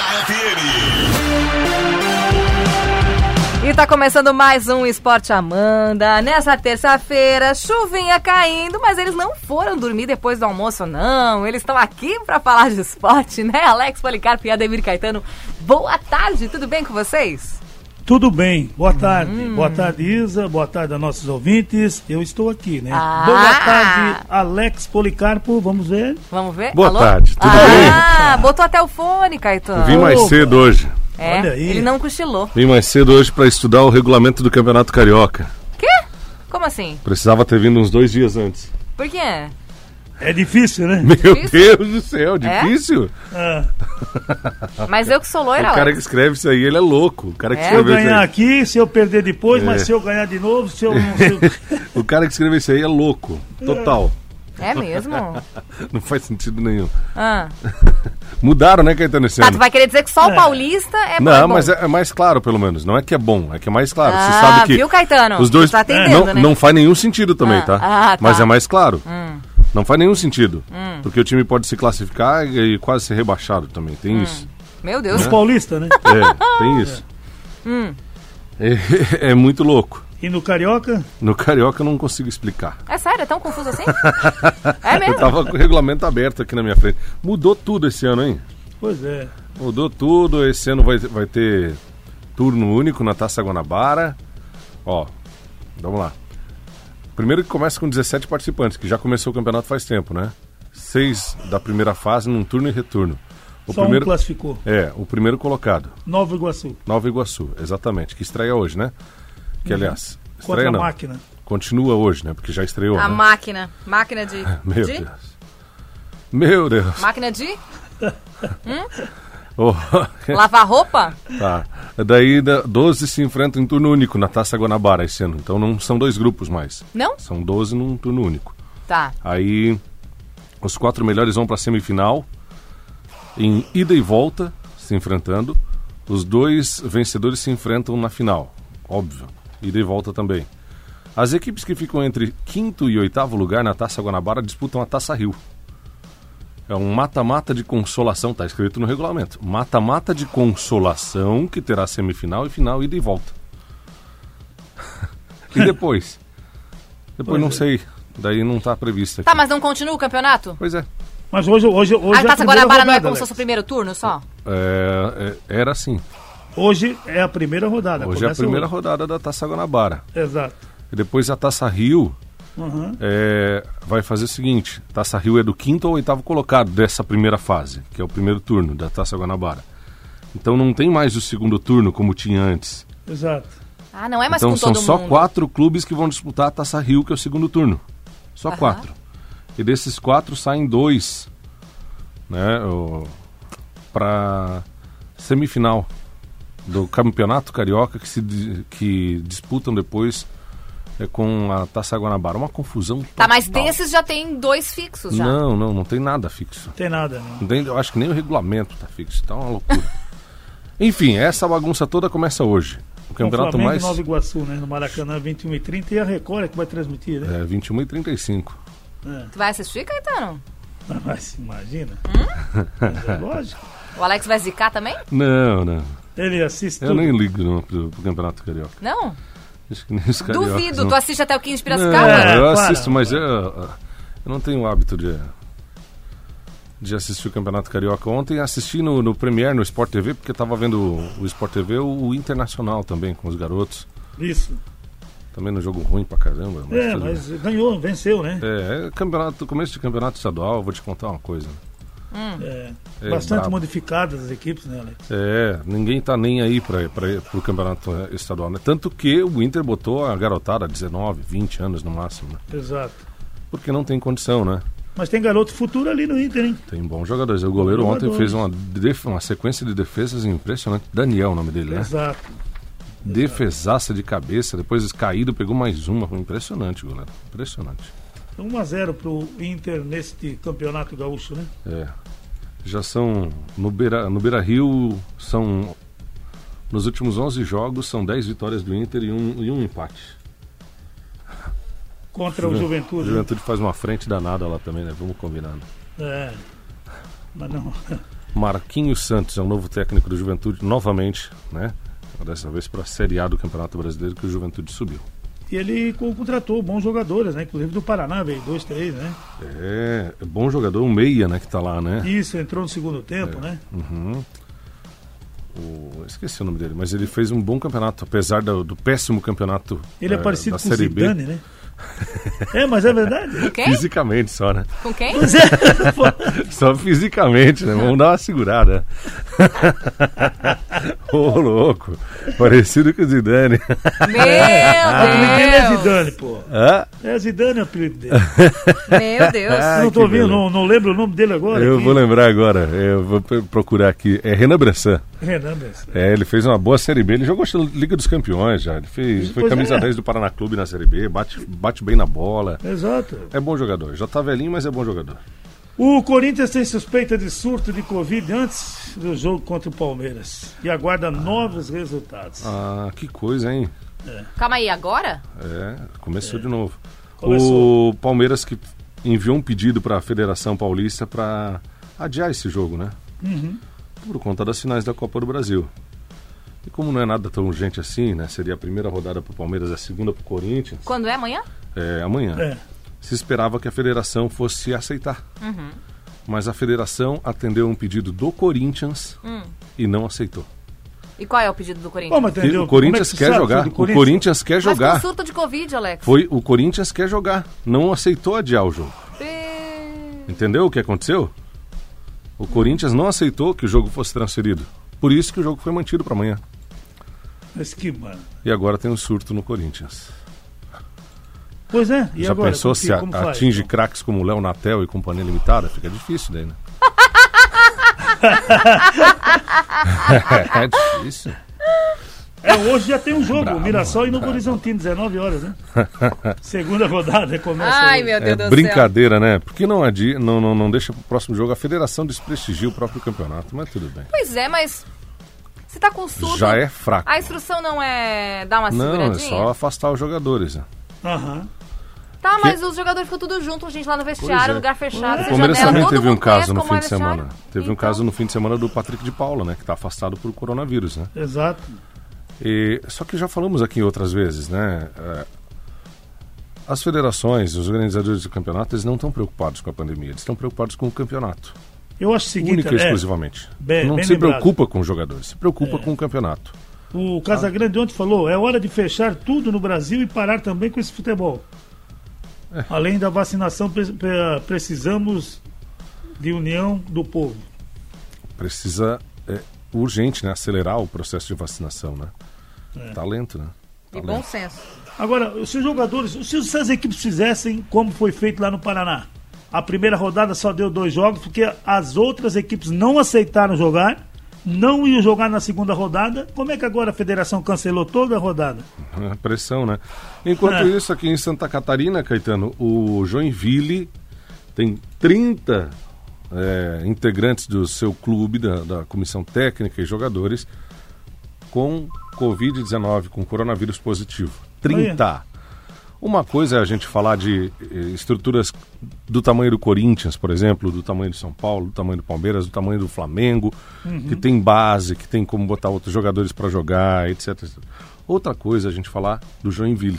FM. E tá começando mais um Esporte Amanda. Nessa terça-feira, chuvinha caindo, mas eles não foram dormir depois do almoço, não. Eles estão aqui para falar de esporte, né? Alex Policarpo e Ademir Caetano. Boa tarde, tudo bem com vocês? Tudo bem, boa tarde. Hum. Boa tarde, Isa. Boa tarde a nossos ouvintes. Eu estou aqui, né? Ah. Boa tarde, Alex Policarpo. Vamos ver? Vamos ver? Boa Alô? tarde, tudo ah, bem? Ah, botou até o fone, Caetano. Vim mais Opa. cedo hoje. É, Olha aí. ele não cochilou. Vim mais cedo hoje para estudar o regulamento do Campeonato Carioca. Quê? Como assim? Precisava ter vindo uns dois dias antes. Por quê? É difícil, né? Meu Difícil? Deus do céu, É? difícil? Ah, Mas eu que sou O loira, cara que escreve isso aí, ele é louco. O cara que É? se eu ganhar aí. aqui, se eu perder depois, É. mas se eu ganhar de novo, se eu não. se eu- O cara que escreveu isso aí é louco. Total. É mesmo? Não faz sentido nenhum. Ah. Mudaram, né, Caetano, esse Tá, ano? tu vai querer dizer que só o É. paulista é bom. Não, é bom. mas é, é mais claro, pelo menos. Não é que é bom, é que é mais claro. Ah, Você sabe que viu, Caetano? os dois Tá atendendo, não, né? não faz nenhum sentido também, Ah, tá? ah, tá. Mas é mais claro. Hum. Não faz nenhum sentido. Porque o time pode se classificar e quase ser rebaixado também. Hum. Tem isso. Meu Deus. Os paulistas, né? É, tem isso. Hum. É, é muito louco. E no Carioca, No Carioca eu não consigo explicar. É sério, é tão confuso assim? é Eu mesmo? tava com o regulamento aberto aqui na minha frente. Mudou tudo esse ano, hein? pois é. Mudou tudo. Esse ano vai, vai ter turno único na Taça Guanabara. Ó, vamos lá. Primeiro que começa com 17 participantes, que já começou o campeonato faz tempo, né? Seis da primeira fase num turno e retorno. O Só primeiro um classificou. é o primeiro colocado, Nova Iguaçu. Nova Iguaçu, exatamente, que estreia hoje, né? Que aliás, Contra estreia a não, máquina. continua hoje, né? Porque já estreou. A né? máquina. Máquina de. Meu de? Deus. Meu Deus. Máquina de Oh, lavar roupa? tá. Daí da- 12 se enfrentam em turno único na Taça Guanabara esse ano. Então não são dois grupos mais. Não? São 12 num turno único. Tá. Aí os quatro melhores vão para a semifinal em ida e volta se enfrentando. Os dois vencedores se enfrentam na final, óbvio. Ida e volta também. As equipes que ficam entre quinto e oitavo lugar na Taça Guanabara disputam a Taça Rio. É um mata-mata de consolação, tá escrito no regulamento. Mata-mata de consolação que terá semifinal e final ida e volta. e depois? Depois não sei. Daí não tá previsto aqui. Tá, mas não continua o campeonato? Pois é. Mas hoje, hoje, hoje A é a Taça primeira Guanabara não é como se fosse o primeiro turno só? É, é, era assim. Hoje é a primeira rodada. Hoje é a primeira hoje. rodada da Taça Guanabara. Exato. E depois a Taça Rio Uhum. é, vai fazer o seguinte: Taça Rio é do quinto ao oitavo colocado dessa primeira fase, que é o primeiro turno da Taça Guanabara. Então não tem mais o segundo turno como tinha antes. Exato. Ah, não é mais então com são todo só mundo. quatro clubes que vão disputar a Taça Rio, que é o segundo turno. Só Aham. quatro. E desses quatro saem dois, né, para semifinal do Campeonato Carioca que se que disputam depois com a Taça Guanabara. Uma confusão. Tá, mas total. desses já tem dois fixos já. Não, não, não tem nada fixo. Tem nada, não. Não tem- eu acho que nem o regulamento tá fixo. Tá uma loucura. Enfim, essa bagunça toda começa hoje. O campeonato Flamengo mais Nova Iguaçu, né? No Maracanã, 21 h 30 e a Record é que vai transmitir, né? é 21 e 35. É. Tu vai assistir, Caetano? Não, Mas imagina. Hum? Mas é lógico. O Alex vai zicar também? Não, não. Ele assiste Eu tudo. nem ligo não, pro, pro Campeonato Carioca. Não? Duvido. não. Tu assiste até o 15 de Não, Piracicaba? É, eu assisto, mas eu, eu não tenho o hábito de, de assistir o Campeonato Carioca. Ontem assisti no, no Premier, no Sport TV, porque estava vendo o, o Sport TV, o, o Internacional também, com os garotos. Isso. Também no jogo ruim pra caramba. Mas É, tudo bem. mas ganhou, venceu, né? É, é campeonato, começo de campeonato estadual, vou te contar uma coisa. É. É, Bastante modificadas as equipes, né, Alex? É, ninguém tá nem aí para o campeonato eh, estadual, né? Tanto que o Inter botou a garotada 19, 20 anos no máximo, né? Exato. Porque não tem condição, né? Mas tem garoto futuro ali no Inter, hein? Tem bons jogadores. O goleiro Bons ontem jogadores. fez uma, def- uma sequência de defesas impressionante. Daniel, o nome dele, né? Exato. Defesaça de cabeça, depois caído, pegou mais uma. Foi impressionante, goleiro. Impressionante. 1x0 pro Inter neste campeonato gaúcho, né? É. Já são. No Beira, no Beira Rio, são. Nos últimos 11 jogos, são 10 vitórias do Inter e um, e um empate. Contra o O Juventude. né? Juventude faz uma frente danada lá também, né? Vamos combinar. né? É. Mas não. Marquinhos Santos é o novo técnico do Juventude, novamente, né? Dessa vez para a Série A do Campeonato Brasileiro que o Juventude subiu. E ele co- contratou bons jogadores, né? Inclusive do Paraná, veio dois, três, né? É, é bom jogador, um meia, né, que tá lá, né? Isso, entrou no segundo tempo, né? Uhum. O, esqueci o nome dele, mas ele fez um bom campeonato, apesar do, do péssimo campeonato Ele é eh, parecido da com o Série B. Zidane, né? É, mas é verdade. Quem? Fisicamente só, né? Com quem? É. Só fisicamente, né? Vamos dar uma segurada. Ô, louco. Parecido com o Zidane. Meu O apelido dele é Deus! Zidane, pô. Hã? É Zidane o apelido dele. Meu Deus! Ah, Eu não tô vendo, não, não lembro o nome dele agora. Eu aqui. vou lembrar agora. Eu vou procurar aqui. É Renan Bressan. Renan Bessa. É, ele fez uma boa Série B. Ele jogou a Liga dos Campeões já. Ele fez, foi Pois camisa é. 10 do Paraná Clube na Série B. Bate, bate bem na bola. Exato. É bom jogador. Já tá velhinho, mas é bom jogador. O Corinthians tem suspeita de surto de Covid antes do jogo contra o Palmeiras e aguarda novos resultados. Ah, que coisa, hein? Calma aí, agora? É, começou de novo. Começou. O Palmeiras que enviou um pedido para a Federação Paulista para adiar esse jogo, né? Uhum. Por conta das finais da Copa do Brasil. E como não é nada tão urgente assim, né? Seria a primeira rodada para o Palmeiras, a segunda para o Corinthians. Quando é amanhã? É, amanhã. É. Se esperava que a federação fosse aceitar. Mas a federação atendeu um pedido do Corinthians e não aceitou. E qual é o pedido do Corinthians? mas Que entendeu? o Corinthians é que quer jogar. sobre O Corinthians quer Mas jogar. com surto de Covid, Alex. Foi o Corinthians quer jogar. Não aceitou adiar o jogo. E- Entendeu o que aconteceu? O Corinthians não aceitou que o jogo fosse transferido. Por isso que o jogo foi mantido para amanhã. Mas que mano. E agora tem um surto no Corinthians. Pois é. E Já agora, pensou se a- como faz, atinge então? craques como Léo Natel e Companhia Limitada? Fica difícil daí, né? é difícil. É, hoje já tem um jogo, Bravo, Mirassol e Novo. Horizontino, 19 horas, né? Segunda rodada começa Ai, hoje. meu Deus É do céu. brincadeira, né? Por que não, adia, não, não, não deixa pro próximo jogo? A federação desprestigia o próprio campeonato, mas tudo bem. Pois é, mas se tá com surto, Já é fraco. a instrução não é dar uma Não, é seguradinha? só afastar os jogadores. Né? Aham. Tá, mas os jogadores ficam tudo junto, gente, lá no vestiário, é. lugar fechado, O O Palmeiras também todo teve um caso no fim é de semana. Teve um Então, caso no fim de semana do Patrick de Paula, né? Que está afastado por coronavírus, né? Exato. E, só que já falamos aqui outras vezes, né? é, as federações, os organizadores do campeonato, eles não estão preocupados com a pandemia, eles estão preocupados com o campeonato. Eu acho o seguinte, única e é, exclusivamente. bem- não bem se lembrado. preocupa com os jogadores, se preocupa com o campeonato. o Casagrande ontem falou, é hora de fechar tudo no Brasil e parar também com esse futebol. É. Além da vacinação, pre- pre- precisamos de união do povo. Precisa, é, urgente, né? Acelerar o processo de vacinação, né? É. Talento, né? E Talento. bom senso. Agora, se os jogadores, se as equipes fizessem como foi feito lá no Paraná, a primeira rodada só deu dois jogos, porque as outras equipes não aceitaram jogar, não iam jogar na segunda rodada. Como é que agora a federação cancelou toda a rodada? É, Pressão, né? Enquanto É. isso, aqui em Santa Catarina, Caetano, o Joinville tem 30 é, integrantes do seu clube, da, da comissão técnica e jogadores, com Covid-19, com coronavírus positivo. 30. Uma coisa é a gente falar de eh, estruturas do tamanho do Corinthians, por exemplo, do tamanho do São Paulo, do tamanho do Palmeiras, do tamanho do Flamengo, que tem base, que tem como botar outros jogadores para jogar, etc, etc. Outra coisa é a gente falar do Joinville.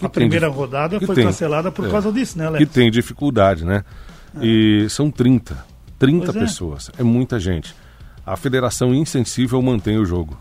Que A tem primeira dif- rodada que foi tem- cancelada por é, causa disso, né, Que Alex? tem dificuldade, né? E são 30. 30 Pois é. pessoas. É muita gente. A federação insensível mantém o jogo.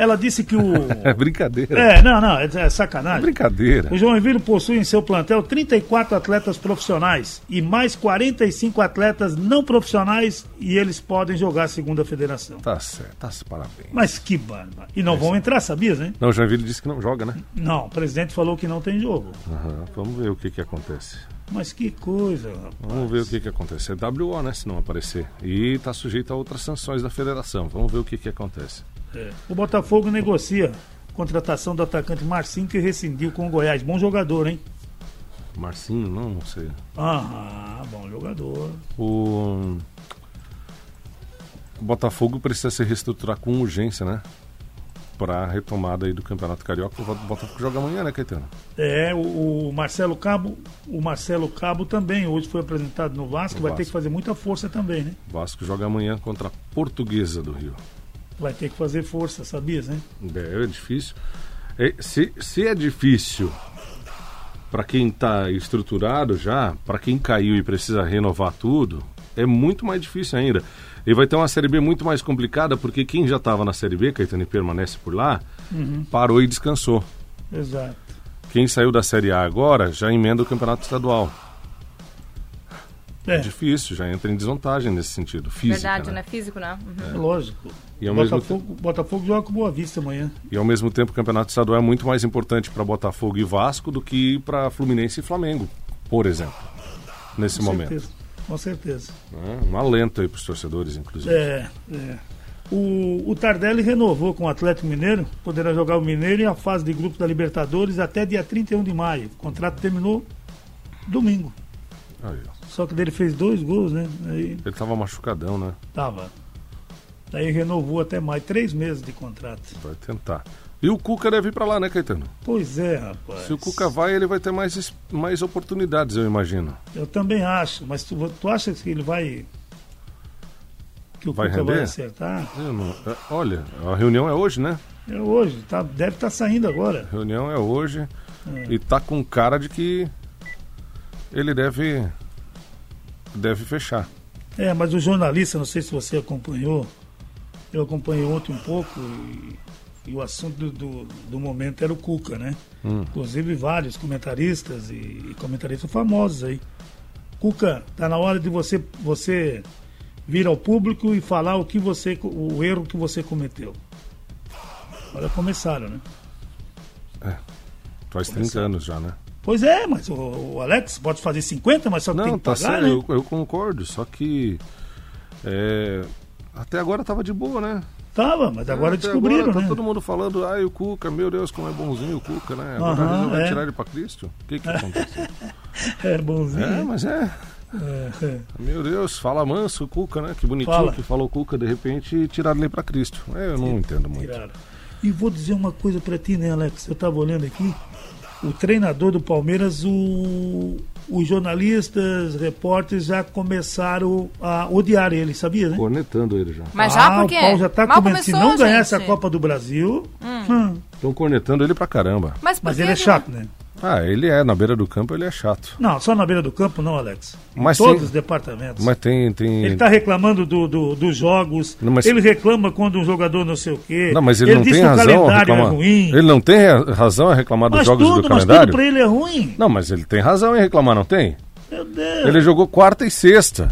Ela disse que o. É brincadeira. É, não, não, é, é É sacanagem. brincadeira. O Joinville possui em seu plantel 34 atletas profissionais e mais 45 atletas não profissionais e eles podem jogar segundo a federação. Tá certo, tá se parabéns. Mas que barba. E não vão entrar, sabias, né? Não, o Joinville disse que não joga, né? Não, o presidente falou que não tem jogo. Aham, Vamos ver o que que acontece. Mas que coisa, rapaz. Vamos ver o que que acontece. É WO, né, se não aparecer. E tá sujeito a outras sanções da federação. Vamos ver o que que acontece. É. O Botafogo negocia contratação do atacante Marcinho que rescindiu com o Goiás. Bom jogador, hein? Marcinho, não, não sei. Ah, bom jogador. O... o Botafogo precisa se reestruturar com urgência, né? para a retomada aí do Campeonato Carioca. O Botafogo joga amanhã, né, Caetano? É, o, o Marcelo Cabo, o Marcelo Cabo também hoje foi apresentado no Vasco, No vai ter Vasco. que fazer muita força também, né? O Vasco joga amanhã contra a Portuguesa do Rio. Vai ter que fazer força, sabias, né? É, é difícil. É, se, se é difícil para quem está estruturado já, para quem caiu e precisa renovar tudo, é muito mais difícil ainda. E vai ter uma Série B muito mais complicada, porque quem já estava na Série B, Caetano, e permanece por lá, parou e descansou. Exato. Quem saiu da Série A agora já emenda o Campeonato Estadual. É, É, difícil, já entra em desvantagem nesse sentido, física. Verdade, né? né? Físico, né? Uhum. é lógico. E ao, mesmo Botafogo, Botafogo joga com Boa Vista amanhã. E ao mesmo tempo o Campeonato Estadual é muito mais importante para Botafogo e Vasco do que para Fluminense e Flamengo, por exemplo, nesse Com momento. certeza. Com certeza. né? Um alento aí para os torcedores, inclusive. É, é. O, o Tardelli renovou com o Atlético Mineiro, poderá jogar o Mineiro em a fase de grupo da Libertadores até dia 31 de maio. O contrato terminou domingo. Aí, ó. Só que dele fez dois gols, né? Aí Ele tava machucadão, né? tava. Daí renovou até mais, três meses de contrato. Vai tentar. E o Cuca deve ir para lá, né, Caetano? Pois é, rapaz. Se o Cuca vai, ele vai ter mais, mais oportunidades, eu imagino. Eu também acho, mas tu, tu acha que ele vai. Que o Vai Cuca vai render? acertar? Eu não- é, olha, a reunião é hoje, né? É hoje, tá, deve estar saindo agora. A reunião é hoje É. e tá com cara de que ele deve deve fechar. É, mas o jornalista, não sei se você acompanhou, eu acompanhei ontem um pouco e, e o assunto do, do, do momento era o Cuca, né? Hum. Inclusive vários comentaristas e, e comentaristas famosos aí. Cuca, tá na hora de você você vir ao público e falar o que você o erro que você cometeu. Olha, começaram, né? Faz 30 Começar. anos já, né? Pois é, mas o, o Alex pode fazer 50, mas só que tem Não, que tá pagar, certo, né? eu, eu concordo, só que é, até agora tava de boa, né? Tava, mas agora Até descobriram, agora tá né? todo mundo falando, ai, o Cuca, meu Deus, como é bonzinho o Cuca, né? Agora Aham, resolve é. tirar ele pra Cristo? O que que aconteceu? É bonzinho. é, mas é, É, é. meu Deus, fala manso o Cuca, né? Que bonitinho Fala. que falou Cuca, de repente tiraram ele pra Cristo. É, eu não entendo muito. Tiraram. E vou dizer uma coisa pra ti, né, Alex? Eu tava olhando aqui. O treinador do Palmeiras, o, os jornalistas, repórteres já começaram a odiar ele, sabia, né? Cornetando ele já. Mas já ah, por quê? o Paulo já tá começando. Se começou, não ganhar gente. essa Copa do Brasil. hum, Estão cornetando ele pra caramba. Mas, mas ele é chato, né? Ah, ele é, na beira do campo ele é chato. Não, só na beira do campo não, Alex. Em Mas todos tem- os departamentos. Mas tem. tem... Ele tá reclamando do, do- dos jogos. Não, mas- Ele reclama quando um jogador não sei o quê. Não, mas ele, não diz tem que o razão a calendário reclamar. é ruim. Ele não tem ra- razão a reclamar dos mas jogos tudo, do mas tudo calendário? pra ele é ruim. Não, mas ele tem razão em reclamar, não tem? Meu Deus. Ele jogou quarta e sexta.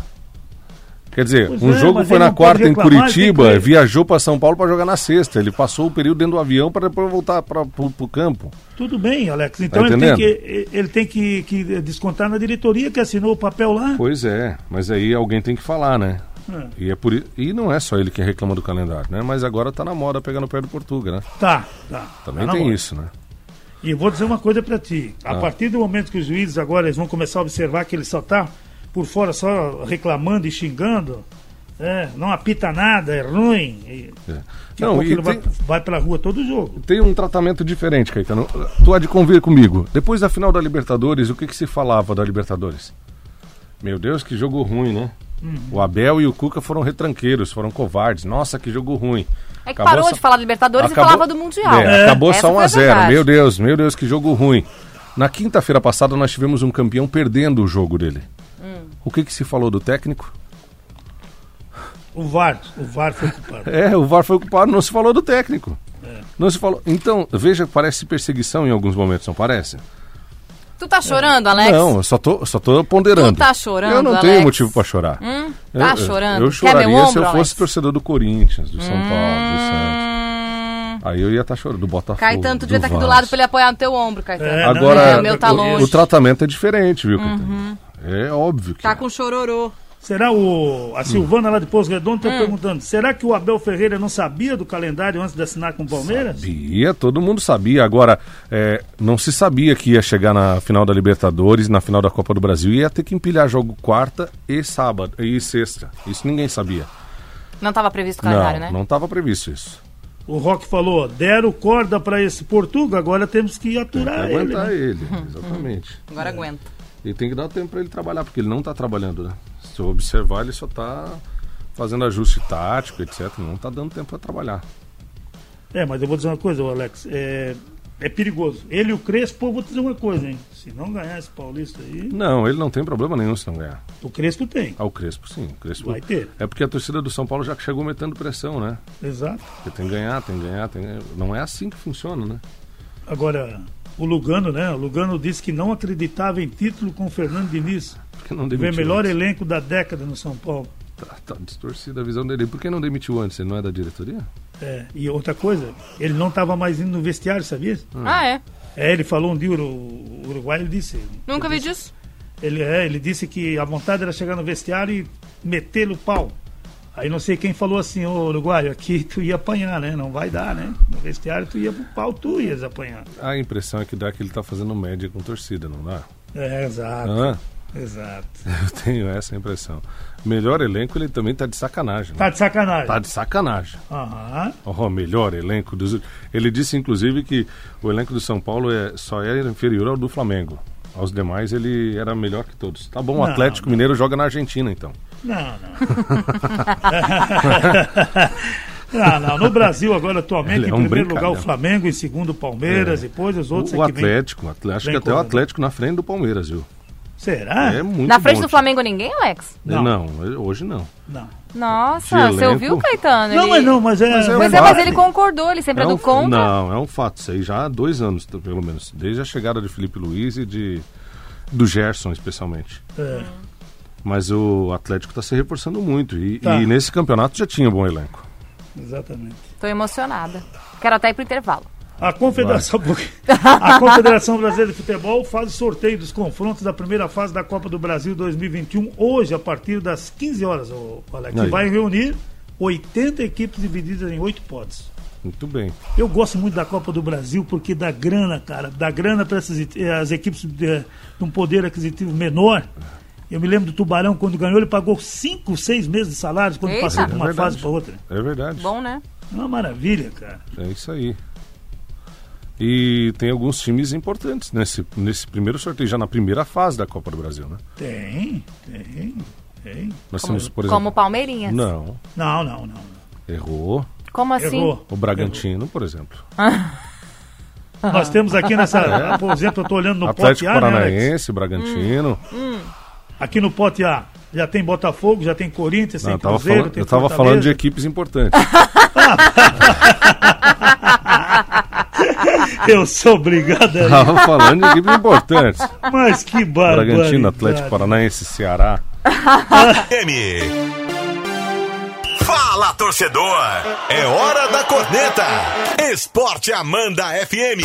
Quer dizer, Pois um é, jogo foi na quarta em Curitiba, que- viajou para São Paulo para jogar na sexta. Ele passou o período dentro do avião para depois voltar para o campo. Tudo bem, Alex. Então Tá ele tem, que, ele tem que, que descontar na diretoria que assinou o papel lá. Pois é, mas aí alguém tem que falar, né? É. E, é por, e não é só ele que reclama do calendário, né? Mas agora tá na moda pegando o pé do Portuga, né? Tá, tá. Também Tá tem hora. isso, né? E vou dizer uma coisa pra ti. A Ah. partir do momento que os juízes agora eles vão começar a observar que ele só tá por fora só reclamando e xingando, é, não apita nada, é ruim. E, É. Não, e ele tem, vai, vai pra rua todo jogo. tem um tratamento diferente, Caetano. Tu há de convir comigo. Depois da final da Libertadores, o que, que se falava da Libertadores? Meu Deus, que jogo ruim, né? Uhum. O Abel e o Cuca foram retranqueiros, foram covardes. Nossa, que jogo ruim. É que Acabou parou só- de falar da Libertadores Acabou- e falava do Mundial. É, Acabou Essa só 1 foi a a 0 verdade. Meu Deus, meu Deus, que jogo ruim. Na quinta-feira passada nós tivemos um campeão perdendo o jogo dele. Hum. O que, que se falou do técnico? O VAR, o VAR foi culpado. É, o VAR foi culpado, não se falou do técnico. É. Não se falou. Então, veja, parece perseguição em alguns momentos, não parece? Tu tá chorando, Alex? Não, eu só tô, só tô ponderando. Tu tá chorando, Eu não Alex? tenho motivo pra chorar. Hum? Eu- Tá eu- chorando? Eu Quer choraria ombro, se eu fosse Alex? torcedor do Corinthians, do São Paulo, do Santos. Hum... Aí eu ia estar chorando, do Botafogo. Caetano, tu devia estar aqui do lado pra ele apoiar no teu ombro, Caetano. É, Agora, É, o meu tá longe. o tratamento é diferente, viu, Caetano? É óbvio que Tá é. com chororô. Será o. A Silvana lá de Pouso Redondo Hum. está perguntando: será que o Abel Ferreira não sabia do calendário antes de assinar com o Palmeiras? Sabia, todo mundo sabia. Agora, é, não se sabia que ia chegar na final da Libertadores, na final da Copa do Brasil, e ia ter que empilhar jogo quarta e sábado e sexta. Isso ninguém sabia. Não tava previsto o calendário, não, né? não estava previsto isso. O Rock falou, deram corda para esse Portugal, agora temos que Tem que aturar ele. aguentar né? ele, exatamente. Agora aguenta. E tem que dar tempo para ele trabalhar, porque ele não está trabalhando, né? Se eu observar, ele só está fazendo ajuste tático, etc. Não está dando tempo para trabalhar. É, mas eu vou dizer uma coisa, Alex, é, é perigoso. Ele e o Crespo, eu vou dizer uma coisa, hein? Se não ganhar esse Paulista aí, Não, ele não tem problema nenhum se não ganhar. o Crespo tem. Ah, o Crespo sim. O Crespo... Vai ter. É porque a torcida do São Paulo já chegou metendo pressão, né? Exato. Porque tem que ganhar, tem que ganhar, tem que ganhar. Não é assim que funciona, né? Agora, o Lugano, né? O Lugano disse que não acreditava em título com o Fernando Diniz. Porque não demitiu melhor antes. elenco da década no São Paulo. Tá, tá distorcida a visão dele. Por que não demitiu antes? Ele não é da diretoria? É, e outra coisa, ele não estava mais indo no vestiário, sabia? Ah, é? É, ele falou um dia, o o Uruguai, ele disse. Nunca vi disso. Ele, é, ele disse que a vontade era chegar no vestiário e meter-lhe o pau. Aí não sei quem falou assim, ô Uruguai, aqui tu ia apanhar, né? Não vai dar, né? No vestiário tu ia pro pau, tu ias apanhar. A impressão é que dá que ele tá fazendo média com torcida, não dá? É, exato, Ah, exato. eu tenho essa impressão. Melhor elenco, ele também tá de sacanagem. né? Tá de sacanagem. Tá de sacanagem. Aham. Oh, melhor elenco dos. Ele disse, inclusive, que o elenco do São Paulo é, só é inferior ao do Flamengo. Aos demais, ele era melhor que todos. Tá bom, o Não, Atlético Mineiro joga na Argentina, então. Não, não. não, não. No Brasil, agora, atualmente, é em um primeiro lugar o. Flamengo, em segundo o Palmeiras, É. depois os outros O, o que vem. Atlético, o Atlético- acho vem que até o correndo. Atlético na frente do Palmeiras, viu? Será? É muito Na frente bom do. Flamengo ninguém, Alex? Não. Não, hoje não. Não. Nossa, De você elenco? ouviu, Caetano? Não, Ele- mas não, mas é. Mas é um é, mas ele concordou, ele sempre é, É do um- contra. Não, é um fato. Isso aí já há dois anos, pelo menos. Desde a chegada de Felipe Luiz e de, do Gerson, especialmente. É. Mas o Atlético está se reforçando muito. E, Tá. e nesse campeonato já tinha um bom elenco. Exatamente. Tô emocionada. Quero até ir pro intervalo. A Confederação, a Confederação Brasileira de Futebol faz o sorteio dos confrontos da primeira fase da Copa do Brasil 2021 hoje, a partir das 15 horas, Alex. Aí. E vai reunir 80 equipes divididas em 8 pods. Muito bem. Eu gosto muito da Copa do Brasil porque dá grana, cara. Dá grana para as equipes de, de um poder aquisitivo menor. Eu me lembro do Tubarão, quando ganhou, ele pagou 5, 6 meses de salários quando Eita. passou de É uma verdade. fase para outra. É verdade. Bom, né? É uma maravilha, cara. É isso aí. E tem alguns times importantes nesse, nesse primeiro sorteio, já na primeira fase da Copa do Brasil, né? Tem, tem, tem. Nós temos, por exemplo. Como Palmeirinhas. Não, Não, não, não. errou. Como assim? Errou. O Bragantino, por exemplo. Nós temos aqui nessa. Por exemplo, eu estou olhando no Atlético pote A, né, Alex? Paranaense, Bragantino. Aqui no pote A já tem Botafogo, já tem Corinthians, Não, tem Cruzeiro, falando, tem eu tava Fortaleza. falando de equipes importantes. Eu sou obrigado a ir. tava falando de equipes importantes. Mas que barbaridade. Bragantino, Atlético Paranaense, Ceará. M. Fala, torcedor! É hora da corneta! Esporte Amanda FM!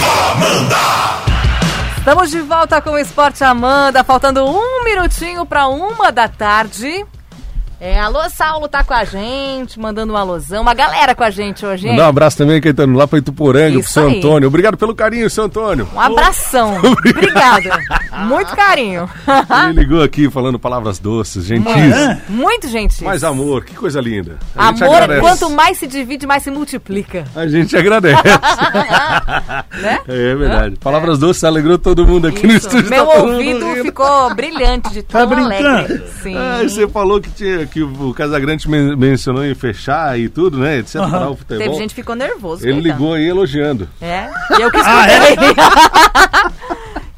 Estamos de volta com o Esporte Amanda, faltando um minutinho para uma da tarde. É, alô, Saulo tá com a gente, mandando um alôzão. Uma galera com a gente hoje, hein? Um abraço também, Caetano, lá para Ituporanga, Isso pro São aí. Antônio. Obrigado pelo carinho, São Antônio. Um abração. Obrigada. Muito carinho. Ele ligou aqui falando palavras doces, gentis. É? Muito gentil. Mais amor, que coisa linda. A Amor, agradece. quanto mais se divide, mais se multiplica. A gente agradece. Né? É verdade. Palavras doces alegrou todo mundo aqui no Isso. estúdio. Meu tá ouvido ficou brilhante de tão Tá brincando? alegre. Sim. Ah, você falou que, tinha, que o Casagrande men- mencionou em fechar e tudo, né? De separar Aham. o futebol. Teve gente que ficou nervoso. Ele coitado. ligou aí elogiando. É. E eu que Ah, escutei.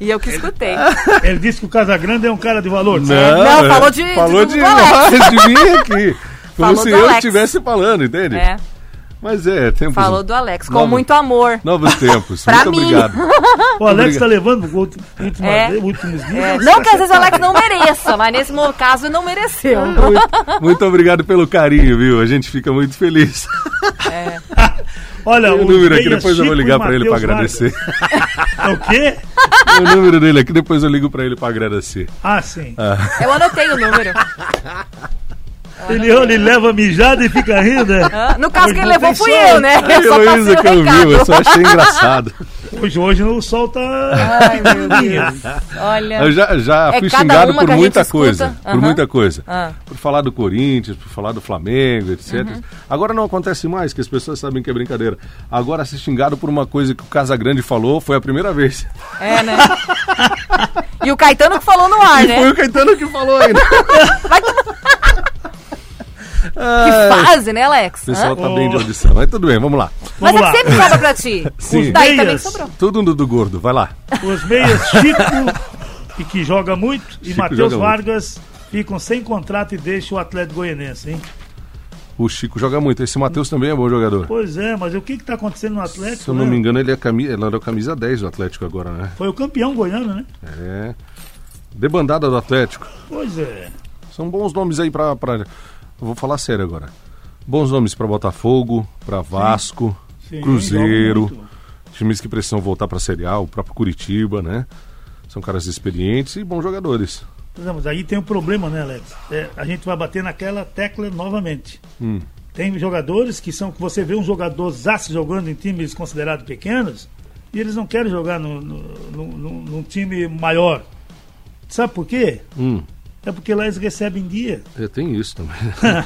e eu que escutei. Ele disse que o Casagrande é um cara de valor. Não, é, falou de- falou de- de, Alex. de mim aqui. Como Falou se eu estivesse falando, entende? É. Mas é, tempos. Falou do Alex, com Novo- muito amor. Novos tempos. Pra Muito mim. obrigado. O Alex Obrigado. está levando pro último, última- É. últimos dias. É, não que às vezes o Alex não mereça, mas nesse caso não mereceu. Muito, muito obrigado pelo carinho, viu? A gente fica muito feliz. Olha, Tem o número aqui, depois eu vou Chico ligar pra ele pra Matheus agradecer. É o quê? o número dele aqui, depois eu ligo pra ele pra agradecer. Ah, sim. Eu anotei o número. Ele, ele leva mijada e fica rindo, né? Ah, No caso, Hoje quem levou fui som. eu, né? Eu só passei o que ouviu, recado. eu só achei engraçado. Hoje Hoje, o sol tá. Ai, meu Deus. Olha. Eu já, já É fui xingado por muita gente escuta. coisa. Por muita coisa. Ah. Por falar do Corinthians, por falar do Flamengo, etc. Uhum. Agora não acontece mais, que as pessoas sabem que é brincadeira. Agora ser xingado por uma coisa que o Casagrande falou foi a primeira vez. É, né? E o Caetano que falou no ar, E foi né? o Caetano que falou ainda. Vai tomar- Que fase, né, Alex? O pessoal Hã? tá bem de audição. Mas tudo bem, vamos lá. Mas Vamos é que sempre sobra pra ti. Sim. Daí também Meias. sobrou. Tudo no do gordo, vai lá. Os meias Chico, e que joga muito, e Matheus joga muito. Vargas ficam sem contrato e deixam o Atlético Goianense, hein? O Chico joga muito. Esse Matheus também é bom jogador. Pois é, mas o que está acontecendo no Atlético? Se eu não né? me engano, ele, é camisa, ele era camisa 10 do Atlético agora, né? Foi o campeão goiano, né? É. Debandada do Atlético. Pois é. São bons nomes aí pra. pra... Vou falar sério agora. Bons nomes pra Botafogo, pra Vasco, Sim, Cruzeiro, joga muito. times que precisam voltar pra Série A, o próprio Curitiba, né? São caras experientes e bons jogadores. Pois é, mas aí tem um problema, né, Alex? É, a gente vai bater naquela tecla novamente. Hum. Tem jogadores que são. que Você vê um jogador zaço jogando em times considerados pequenos e eles não querem jogar no, no, no- no- num time maior. Sabe por quê? Hum. É porque lá eles recebem em dia. É, tem isso também.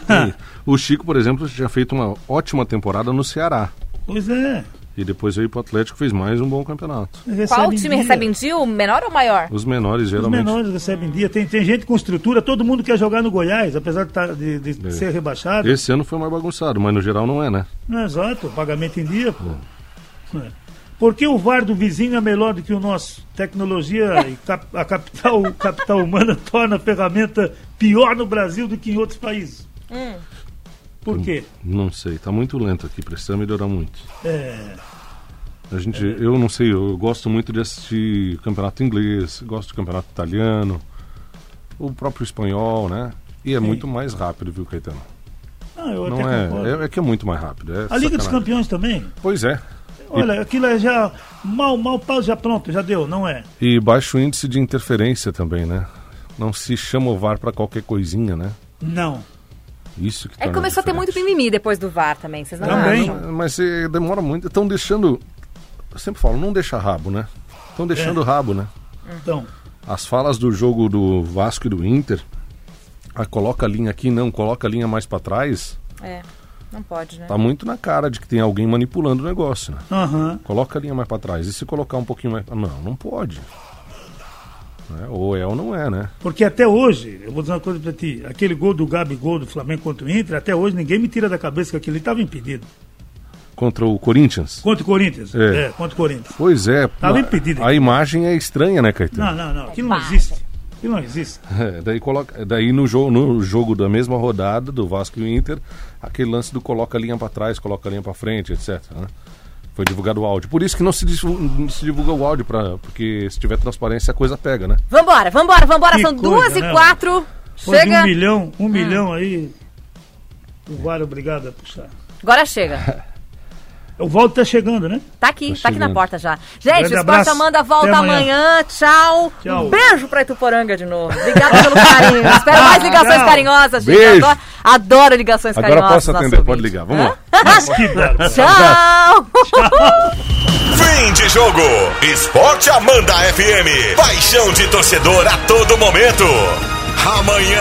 Tem. O Chico, por exemplo, tinha feito uma ótima temporada no Ceará. Pois é. E depois veio pro Atlético e fez mais um bom campeonato. recebem Qual time dia. recebe em dia? O menor ou o maior? Os menores, Os geralmente. menores recebem em dia. Tem, tem gente com estrutura, todo mundo quer jogar no Goiás, apesar de, tá- de- de É. ser rebaixado. Esse ano foi mais bagunçado, mas no geral não é, né? Não, exato, pagamento em dia, pô. É. Por que o VAR do vizinho é melhor do que o nosso? Tecnologia e cap- a capital, capital humana torna a ferramenta pior no Brasil do que em outros países. Por quê? Não sei, tá muito lento aqui, precisa melhorar muito. É, A gente, eu não sei, eu gosto muito de assistir campeonato inglês, gosto de campeonato italiano, o próprio espanhol, né? E é muito mais rápido, viu, Caetano? ah, eu Não até concordo. é, é, é que é muito mais rápido. É A Liga dos. Campeões também. Pois é. Olha, aquilo é já mal, mal, pau, já pronto, já deu, não é? E baixo índice de interferência também, né? Não se chama o VAR pra qualquer coisinha, né? Não. Isso que É que torna começou a ter muito mimimi depois do VAR também, vocês não Também. acham? Mas eh, demora muito. Estão deixando. Eu sempre falo, não deixa rabo, né? Estão deixando É. rabo, né? Então, As falas do jogo do Vasco e do Inter. Ah, coloca a linha aqui, não, coloca a linha mais pra trás. É, não pode, né? Tá muito na cara de que tem alguém manipulando o negócio, né? aham. Coloca a linha mais pra trás. E se colocar um pouquinho mais. Não, não pode. Né? Ou é ou não é, né? Porque até hoje, eu vou dizer uma coisa pra ti, aquele gol do Gabigol do Flamengo contra o Inter, até hoje ninguém me tira da cabeça que aquele estava impedido. Contra o Corinthians. Contra o Corinthians. É. É, contra o Corinthians. Pois é. Tava a- impedido. A imagem é estranha, né, Caetano? Não, não, não. Aquilo não existe. Aquilo não existe. É, daí coloca, daí no jogo, no jogo da mesma rodada do Vasco e o Inter, aquele lance do coloca a linha pra trás, coloca a linha pra frente, etc. né? Foi divulgado o áudio. Por isso que não se, não se divulga o áudio, pra, porque se tiver transparência a coisa pega, né? Vambora, vambora, vambora. Que São coisa, duas e né, quatro. Foi de Chega. um milhão, um milhão aí. O VAR obrigado a puxar. Agora chega. O Valdo tá chegando, né? Tá aqui, Tô tá aqui na porta já. Gente, Grande o Esporte. Amanda volta amanhã. amanhã. Tchau. Tchau. Um beijo pra Ituporanga de novo. Obrigada pelo carinho. Espero mais ligações Tchau. carinhosas, gente. Beijo. Adoro, adoro ligações Agora carinhosas. posso nosso atender, pode ligar. Vamos lá. Mas que bárbaro. Tchau. Fim de jogo. Esporte Amanda FM. Paixão de torcedor a todo momento. Amanhã.